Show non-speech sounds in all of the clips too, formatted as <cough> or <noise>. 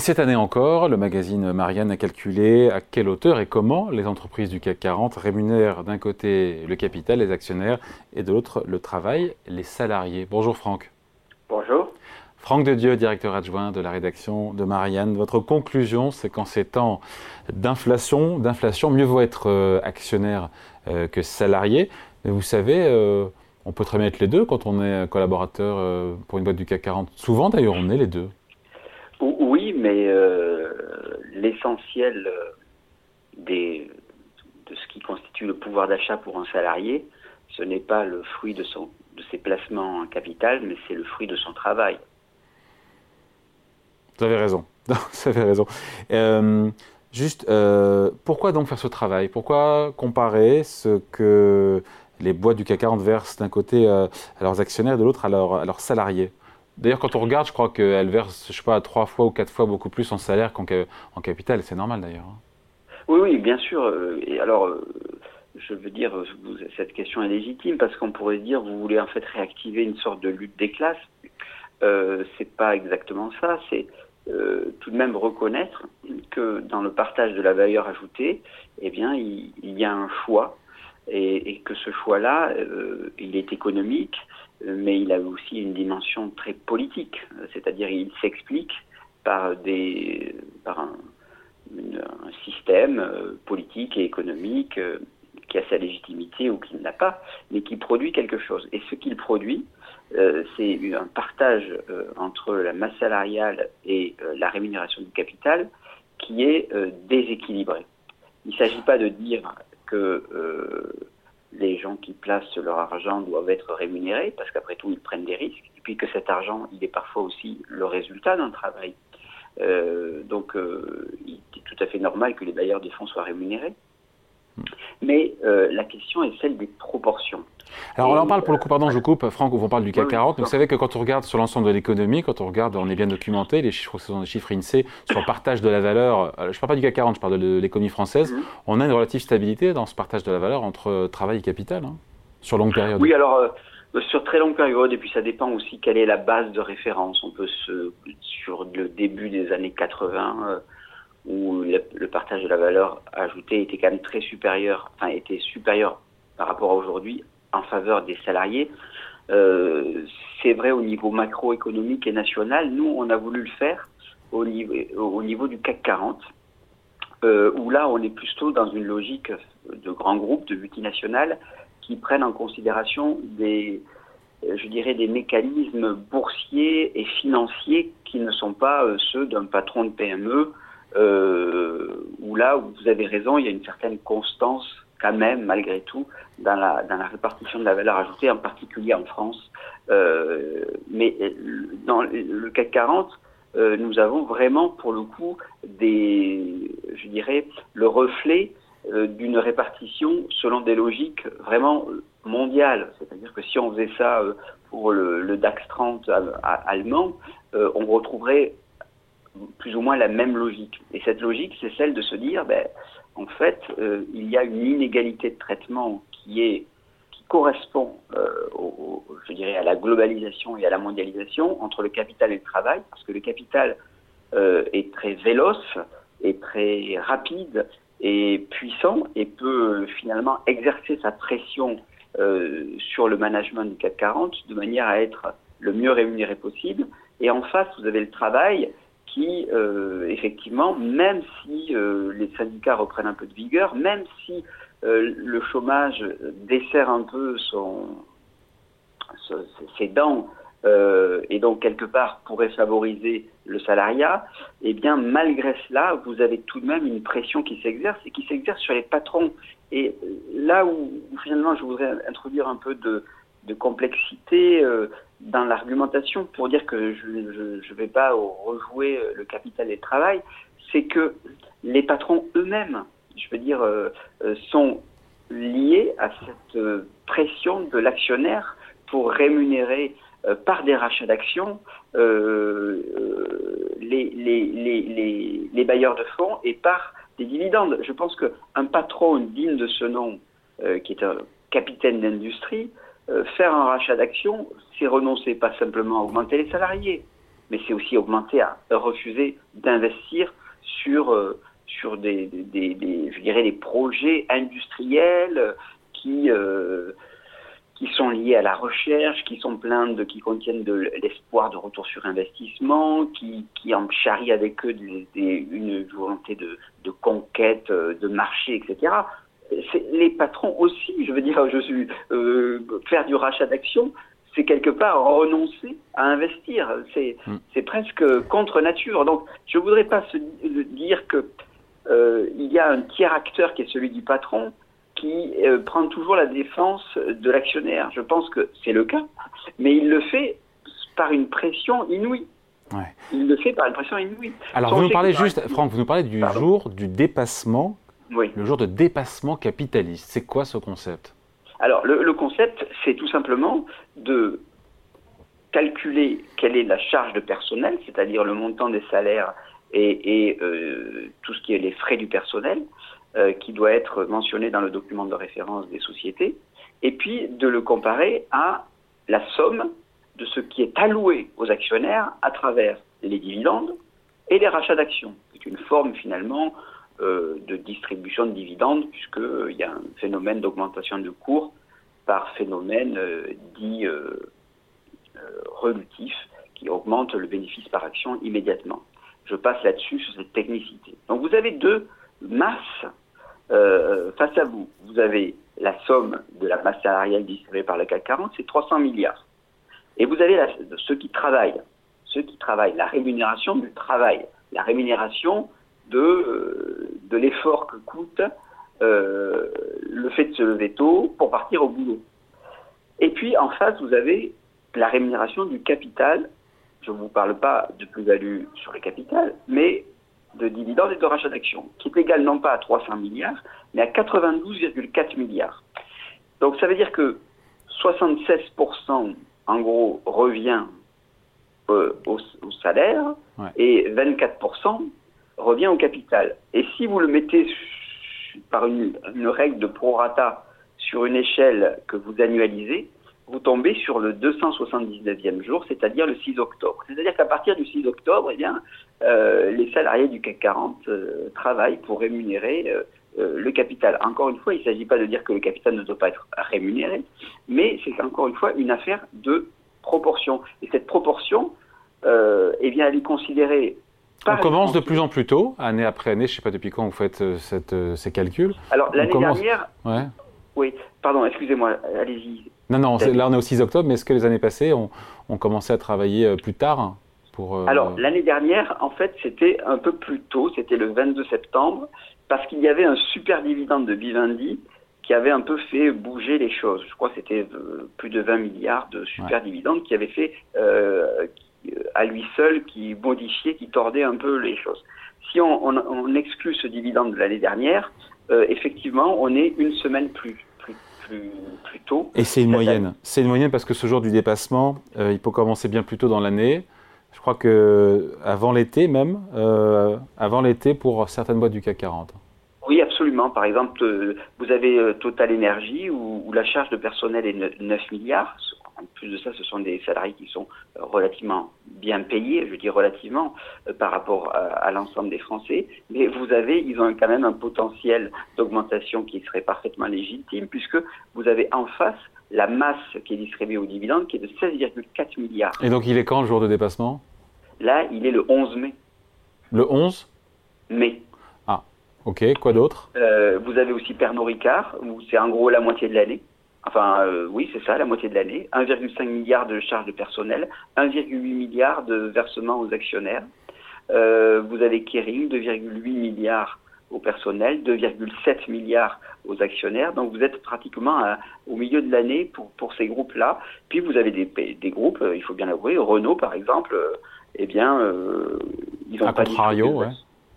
cette année encore, le magazine Marianne a calculé à quelle hauteur et comment les entreprises du CAC 40 rémunèrent d'un côté le capital, les actionnaires, et de l'autre le travail, les salariés. Bonjour Franck. Bonjour. Franck de Dieu, directeur adjoint de la rédaction de Marianne. Votre conclusion, c'est qu'en ces temps d'inflation, d'inflation, mieux vaut être euh, actionnaire euh, que salarié. Mais vous savez, euh, on peut très bien être les deux quand on est collaborateur pour une boîte du CAC 40. Souvent d'ailleurs, on est les deux. Oui, mais euh, l'essentiel euh, de ce qui constitue le pouvoir d'achat pour un salarié, ce n'est pas le fruit de, ses placements en capital, mais c'est le fruit de son travail. Vous avez raison. <laughs> vous avez raison. Euh, juste, pourquoi donc faire ce travail? Pourquoi comparer ce que les boîtes du CAC 40 versent d'un côté à leurs actionnaires et de l'autre à leurs salariés? D'ailleurs, quand on regarde, je crois qu'elle verse, je sais pas, trois fois ou quatre fois beaucoup plus en salaire qu'en capital. C'est normal d'ailleurs. Hein. Oui, oui, bien sûr. Euh, alors, euh, je veux dire, cette question est légitime parce qu'on pourrait dire, vous voulez en fait réactiver une sorte de lutte des classes. Euh, c'est pas exactement ça. C'est euh, tout de même reconnaître que dans le partage de la valeur ajoutée, eh bien, il, y a un choix et, que ce choix-là, il est économique, mais il a aussi une dimension très politique, c'est-à-dire il s'explique par, un, système euh, politique et économique euh, qui a sa légitimité ou qui ne l'a pas, mais qui produit quelque chose. Et ce qu'il produit, euh, c'est un partage entre la masse salariale et la rémunération du capital qui est déséquilibré. Il ne s'agit pas de dire que les gens qui placent leur argent doivent être rémunérés parce qu'après tout, ils prennent des risques. Et puis que cet argent, il est parfois aussi le résultat d'un travail. Euh, donc, euh, il est tout à fait normal que les bailleurs des fonds soient rémunérés. Mais euh, la question est celle des proportions. Alors on en parle pour le coup, pardon, je coupe, Franck, on parle du CAC 40. vous savez que quand on regarde sur l'ensemble de l'économie, quand on regarde, on est bien documenté, les chiffres, ce sont des chiffres INSEE sur le partage de la valeur. Euh, je ne parle pas du CAC 40, je parle de l'économie française. Mhm. On a une relative stabilité dans ce partage de la valeur entre euh, travail et capital, hein, sur longue période. Oui, alors sur très longue période, et puis ça dépend aussi quelle est la base de référence. On peut se, sur le début des années 80 où le, partage de la valeur ajoutée était quand même très supérieur, enfin était supérieur par rapport à aujourd'hui en faveur des salariés. Euh, c'est vrai au niveau macroéconomique et national. Nous, on a voulu le faire au niveau, au niveau du CAC 40, euh, où là, on est plutôt dans une logique de grands groupes, de multinationales, qui prennent en considération des, je dirais, des mécanismes boursiers et financiers qui ne sont pas euh, ceux d'un patron de PME euh, où là, où vous avez raison, il y a une certaine constance quand même, malgré tout, dans la, répartition de la valeur ajoutée, en particulier en France. Euh, mais euh, dans le CAC 40, euh, nous avons vraiment, pour le coup, des, je dirais, le reflet euh, d'une répartition selon des logiques vraiment mondiales. C'est-à-dire que si on faisait ça pour le DAX 30 allemand, on retrouverait plus ou moins la même logique. Et cette logique, c'est celle de se dire, ben, en fait, euh, il y a une inégalité de traitement qui est qui correspond, euh, je dirais, à la globalisation et à la mondialisation entre le capital et le travail, parce que le capital euh, est très véloce, est très rapide et puissant et peut finalement exercer sa pression sur le management du CAC 40 de manière à être le mieux rémunéré possible. Et en face, vous avez le travail qui, euh, effectivement, même si euh, les syndicats reprennent un peu de vigueur, même si euh, le chômage dessert un peu son, ses dents et donc quelque part pourrait favoriser le salariat, eh bien malgré cela, vous avez tout de même une pression qui s'exerce et qui s'exerce sur les patrons. Et là où, finalement je voudrais introduire un peu de, de complexité dans l'argumentation pour dire que je ne vais pas rejouer le capital et le travail, c'est que les patrons eux-mêmes, je veux dire, euh, euh, sont liés à cette euh, pression de l'actionnaire pour rémunérer par des rachats d'actions les, les, bailleurs de fonds et par des dividendes. Je pense qu'un patron digne de ce nom, qui est un capitaine d'industrie, faire un rachat d'actions, c'est renoncer pas simplement à augmenter les salariés, mais c'est aussi augmenté à refuser d'investir sur, euh, sur des, des, des, je dirais, des projets industriels qui, euh, qui sont liés à la recherche, qui sont pleins de, qui contiennent de l'espoir de retour sur investissement, qui, qui en charrient avec eux une volonté de, de conquête euh, de marché, etc les patrons aussi, je veux dire, je suis euh, faire du rachat d'actions, c'est quelque part renoncer à investir. C'est mm. c'est presque contre nature. Donc, je voudrais pas se dire que euh, il y a un tiers acteur qui est celui du patron qui euh, prend toujours la défense de l'actionnaire. Je pense que c'est le cas, mais il le fait par une pression inouïe. Ouais. Il le fait par une pression inouïe. Alors, vous nous parlez juste, Franck, vous nous parlez du jour du dépassement le jour de dépassement capitaliste, c'est quoi ce concept? Alors, le, concept, c'est tout simplement de calculer quelle est la charge de personnel, c'est-à-dire le montant des salaires et, euh, tout ce qui est les frais du personnel, euh, qui doit être mentionné dans le document de référence des sociétés, et puis de le comparer à la somme de ce qui est alloué aux actionnaires à travers les dividendes et les rachats d'actions. C'est une forme finalement de distribution de dividendes, puisqu'il euh, y a un phénomène d'augmentation de cours par phénomène euh, dit relutif, qui augmente le bénéfice par action immédiatement. Je passe là-dessus sur cette technicité. Donc vous avez deux masses face à vous. Vous avez la somme de la masse salariale distribuée par le CAC 40, c'est 300 milliards. Et vous avez ceux qui travaillent, ceux qui travaillent, la rémunération du travail, la rémunération de, de l'effort que coûte euh, le fait de se lever tôt pour partir au boulot. Et puis en face, vous avez la rémunération du capital. Je ne vous parle pas de plus-value sur le capital, mais de dividendes et de rachat d'actions, qui est égal non pas à 300 milliards, mais à 92,4 milliards. Donc ça veut dire que 76% en gros revient euh, au, salaire et 24% revient au capital. Et si vous le mettez par une, règle de prorata sur une échelle que vous annualisez, vous tombez sur le 279e jour, c'est-à-dire le 6 octobre. C'est-à-dire qu'à partir du 6 octobre, eh bien, euh, les salariés du CAC 40 euh, travaillent pour rémunérer euh, le capital. Encore une fois, il ne s'agit pas de dire que le capital ne doit pas être rémunéré, mais c'est encore une fois une affaire de proportion. Et cette proportion, eh bien, elle est considérée on commence de plus en plus tôt, année après année. Je ne sais pas depuis quand vous faites euh, cette, euh, ces calculs. Alors l'année dernière. Ouais. Oui, pardon, excusez-moi, allez-y. Non, non, là on est au 6 octobre, mais est-ce que les années passées, on, on commençait à travailler euh, plus tard pour, Alors l'année dernière, en fait, c'était un peu plus tôt, c'était le 22 septembre, parce qu'il y avait un super dividende de Vivendi qui avait un peu fait bouger les choses. Je crois que c'était plus de 20 milliards de super dividendes qui avait fait, à lui seul qui modifiait, qui tordait un peu les choses. Si on, exclut ce dividende de l'année dernière, euh, effectivement, on est une semaine plus, plus, plus, tôt. Et c'est une moyenne. C'est une moyenne parce que ce jour du dépassement, euh, il peut commencer bien plus tôt dans l'année. Je crois que avant l'été même, euh, avant l'été pour certaines boîtes du CAC 40. Oui, absolument. Par exemple, vous avez Total Energy où, où, la charge de personnel est 9 milliards, en plus de ça, ce sont des salariés qui sont euh, relativement bien payés, je dis relativement, euh, par rapport à, l'ensemble des Français. Mais vous avez, ils ont quand même un potentiel d'augmentation qui serait parfaitement légitime, puisque vous avez en face la masse qui est distribuée aux dividendes, qui est de 16,4 milliards. Et donc il est quand le jour de dépassement? Là, il est le 11 mai. Le 11 Mai. Ah, ok. Quoi d'autre? Euh, Vous avez aussi Pernod Ricard, où c'est en gros la moitié de l'année. Enfin, euh, oui, c'est ça, la moitié de l'année. 1,5 milliard de charges de personnel, 1,8 milliard de versements aux actionnaires. Euh, vous avez Kering, 2,8 milliards au personnel, 2,7 milliards aux actionnaires. Donc vous êtes pratiquement au milieu de l'année pour, pour ces groupes-là. Puis vous avez des, des groupes, euh, il faut bien l'avouer, Renault par exemple, eh bien, ils n'ont pas distribué.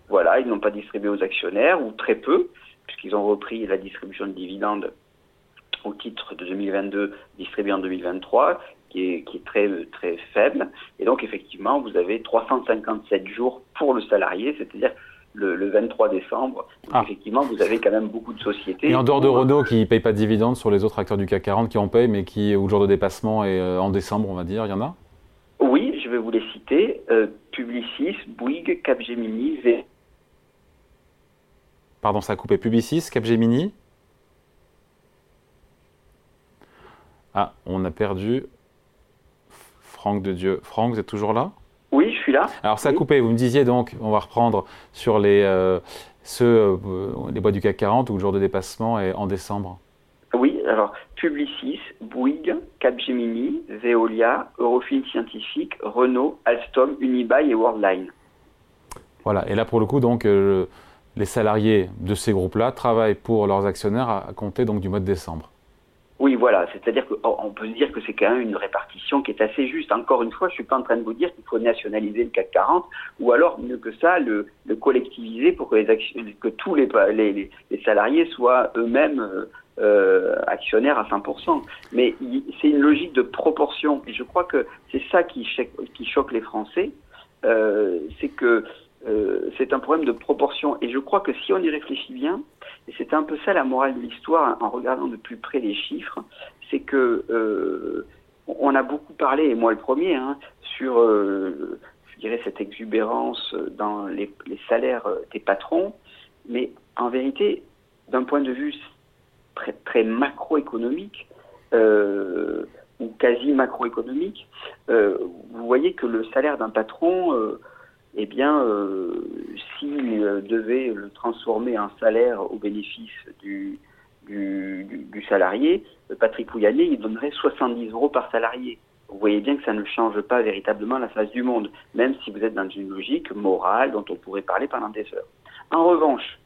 Voilà, ils n'ont pas distribué aux actionnaires ou très peu, puisqu'ils ont repris la distribution de dividendes au titre de 2022 distribué en 2023, qui est, qui est très, très faible. Et donc, effectivement, vous avez 357 jours pour le salarié, c'est-à-dire le, 23 décembre. Ah. Effectivement, vous avez quand même beaucoup de sociétés. Et en dehors de Renault qui ne paye pas de dividendes sur les autres acteurs du CAC 40 qui en payent, mais qui, au jour de dépassement, est euh, en décembre, on va dire, il y en a? Oui, je vais vous les citer. Publicis, Bouygues, Capgemini, V. Pardon, ça a coupé. Publicis, Capgemini? Ah, on a perdu Franck de Dieu. Franck, vous êtes toujours là? Oui, je suis là. Alors ça a coupé, vous me disiez donc, on va reprendre sur les, euh, ceux, euh, les bois du CAC 40 où le jour de dépassement est en décembre. Oui, alors Publicis, Bouygues, Capgemini, Veolia, Eurofin Scientifique, Renault, Alstom, Unibail et Worldline. Voilà, et là pour le coup, donc, euh, les salariés de ces groupes-là travaillent pour leurs actionnaires à compter donc du mois de décembre. Oui, voilà. C'est-à-dire qu'on peut dire que c'est quand même une répartition qui est assez juste. Encore une fois, je suis pas en train de vous dire qu'il faut nationaliser le CAC 40 ou alors, mieux que ça, le, collectiviser pour que, les que tous les, les, salariés soient eux-mêmes euh, euh, actionnaires à 100%. Mais c'est une logique de proportion. Et je crois que c'est ça qui, qui choque les Français. Euh, c'est que euh, c'est un problème de proportion. Et je crois que si on y réfléchit bien, et c'est un peu ça la morale de l'histoire en regardant de plus près les chiffres, c'est que euh, on a beaucoup parlé, et moi le premier, hein, sur, euh, je dirais, cette exubérance dans les, salaires des patrons, mais en vérité, d'un point de vue très, très macroéconomique, ou quasi macroéconomique, vous voyez que le salaire d'un patron eh bien, euh, s'il euh, devait le transformer en salaire au bénéfice du, du, salarié, euh, Patrick Pouyanné, il donnerait 70 euros par salarié. Vous voyez bien que ça ne change pas véritablement la face du monde, même si vous êtes dans une logique morale dont on pourrait parler pendant des heures. En revanche,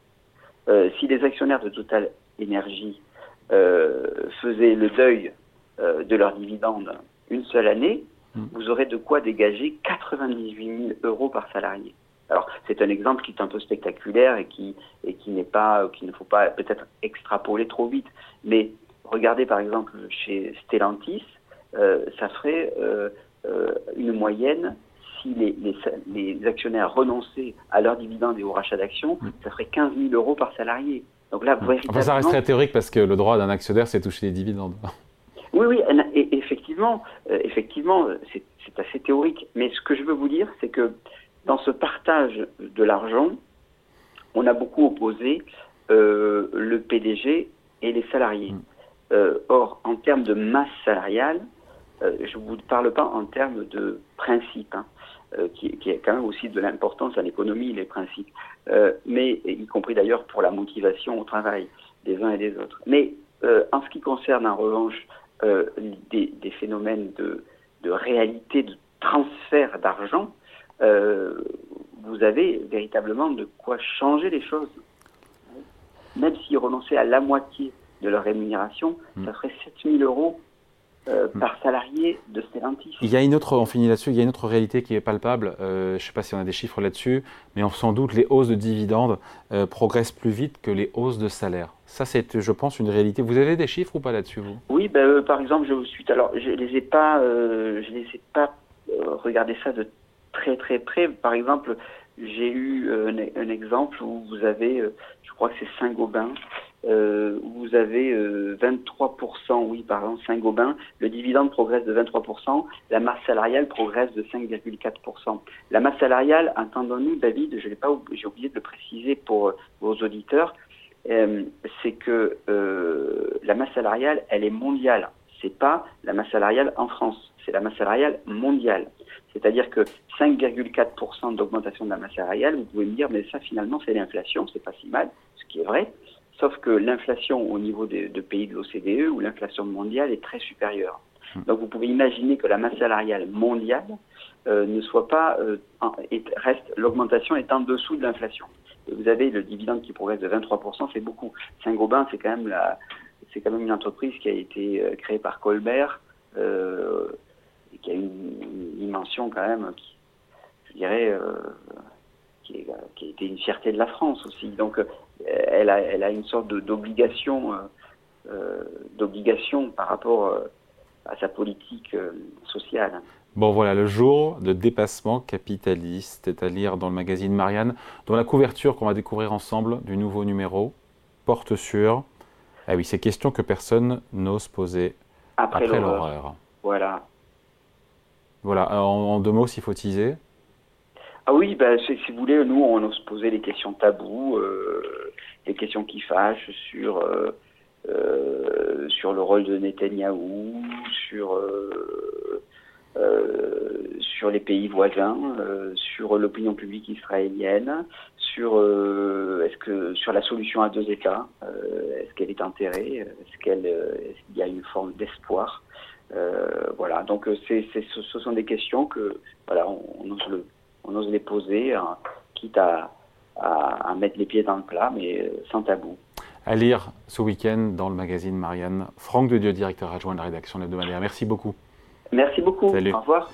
si les actionnaires de Total Énergie faisaient le deuil de leurs dividendes une seule année, Mm. vous aurez de quoi dégager 98 000 euros par salarié. Alors, c'est un exemple qui est un peu spectaculaire et qui, et qui n'est pas, qui ne faut pas peut-être extrapoler trop vite. Mais regardez par exemple chez Stellantis, euh, ça ferait euh, euh, une moyenne si les, les, actionnaires renonçaient à leurs dividendes et au rachat d'actions, mm. ça ferait 15 000 euros par salarié. Donc là, mm. enfin, ça reste très théorique parce que le droit d'un actionnaire, c'est toucher les dividendes. Oui, oui, effectivement, euh, effectivement, c'est assez théorique. Mais ce que je veux vous dire, c'est que dans ce partage de l'argent, on a beaucoup opposé euh, le PDG et les salariés. Mm. Euh, or, en termes de masse salariale, je ne vous parle pas en termes de principe, hein, qui, qui, est quand même aussi de l'importance à l'économie, les principes, mais y compris d'ailleurs pour la motivation au travail des uns et des autres. Mais en ce qui concerne en revanche euh, des, phénomènes de, réalité, de transfert d'argent, euh, vous avez véritablement de quoi changer les choses. Même s'ils renonçaient à la moitié de leur rémunération, hmm. ça ferait 7000 euros euh, par salarié de Stellantis. Il y a une autre, on finit là-dessus, il y a une autre réalité qui est palpable, je ne sais pas si on a des chiffres là-dessus, mais on, sans doute les hausses de dividendes progressent plus vite que les hausses de salaire. Ça, c'est, je pense, une réalité. Vous avez des chiffres ou pas là-dessus, vous? Oui, ben, euh, par exemple, je vous suis. Alors, je les ai pas, euh, je les ai pas euh, regardé ça de très très près. Par exemple, j'ai eu un, exemple où vous avez, je crois que c'est Saint-Gobain, où vous avez 23%, oui, par exemple, Saint-Gobain, le dividende progresse de 23%, la masse salariale progresse de 5,4%. La masse salariale, entendons-nous, David, je l'ai pas, j'ai oublié de le préciser pour vos auditeurs, euh, c'est que euh, la masse salariale, elle est mondiale. C'est pas la masse salariale en France, c'est la masse salariale mondiale. C'est-à-dire que 5,4% d'augmentation de la masse salariale, vous pouvez me dire, mais ça finalement c'est l'inflation, c'est pas si mal, ce qui est vrai. Sauf que l'inflation au niveau des de pays de l'OCDE ou l'inflation mondiale est très supérieure. Hmm. Donc vous pouvez imaginer que la masse salariale mondiale euh, ne soit pas, reste, l'augmentation est en dessous de l'inflation vous avez le dividende qui progresse de 23%, c'est beaucoup. Saint-Gobain, c'est quand même la, c'est quand même une entreprise qui a été euh, créée par Colbert, euh, et qui a une, dimension quand même, qui, je dirais, euh, qui, a été une fierté de la France aussi. Donc, elle a, elle a une sorte d'obligation, d'obligation par rapport à sa politique sociale. Bon voilà, le jour de dépassement capitaliste est à lire dans le magazine Marianne, dont la couverture qu'on va découvrir ensemble du nouveau numéro porte sur, ah oui, ces questions que personne n'ose poser après, l'horreur. Voilà. Voilà, en, deux mots, s'il faut teaser. Ah oui, ben, si vous voulez, nous, on ose poser les questions taboues, les questions qui fâchent sur, sur le rôle de Netanyahou, sur euh, sur les pays voisins, euh, sur l'opinion publique israélienne, sur euh, est-ce que sur la solution à deux États, est-ce qu'elle est enterrée, est-ce qu'elle, qu'il y a une forme d'espoir, voilà. Donc c'est, ce, sont des questions que voilà, on, ose le, on ose les poser, hein, quitte à, à, mettre les pieds dans le plat, mais sans tabou. À lire ce week-end dans le magazine Marianne. Franck de Dieu, directeur adjoint de la rédaction hebdomadaire. Merci beaucoup. Merci beaucoup. Au revoir.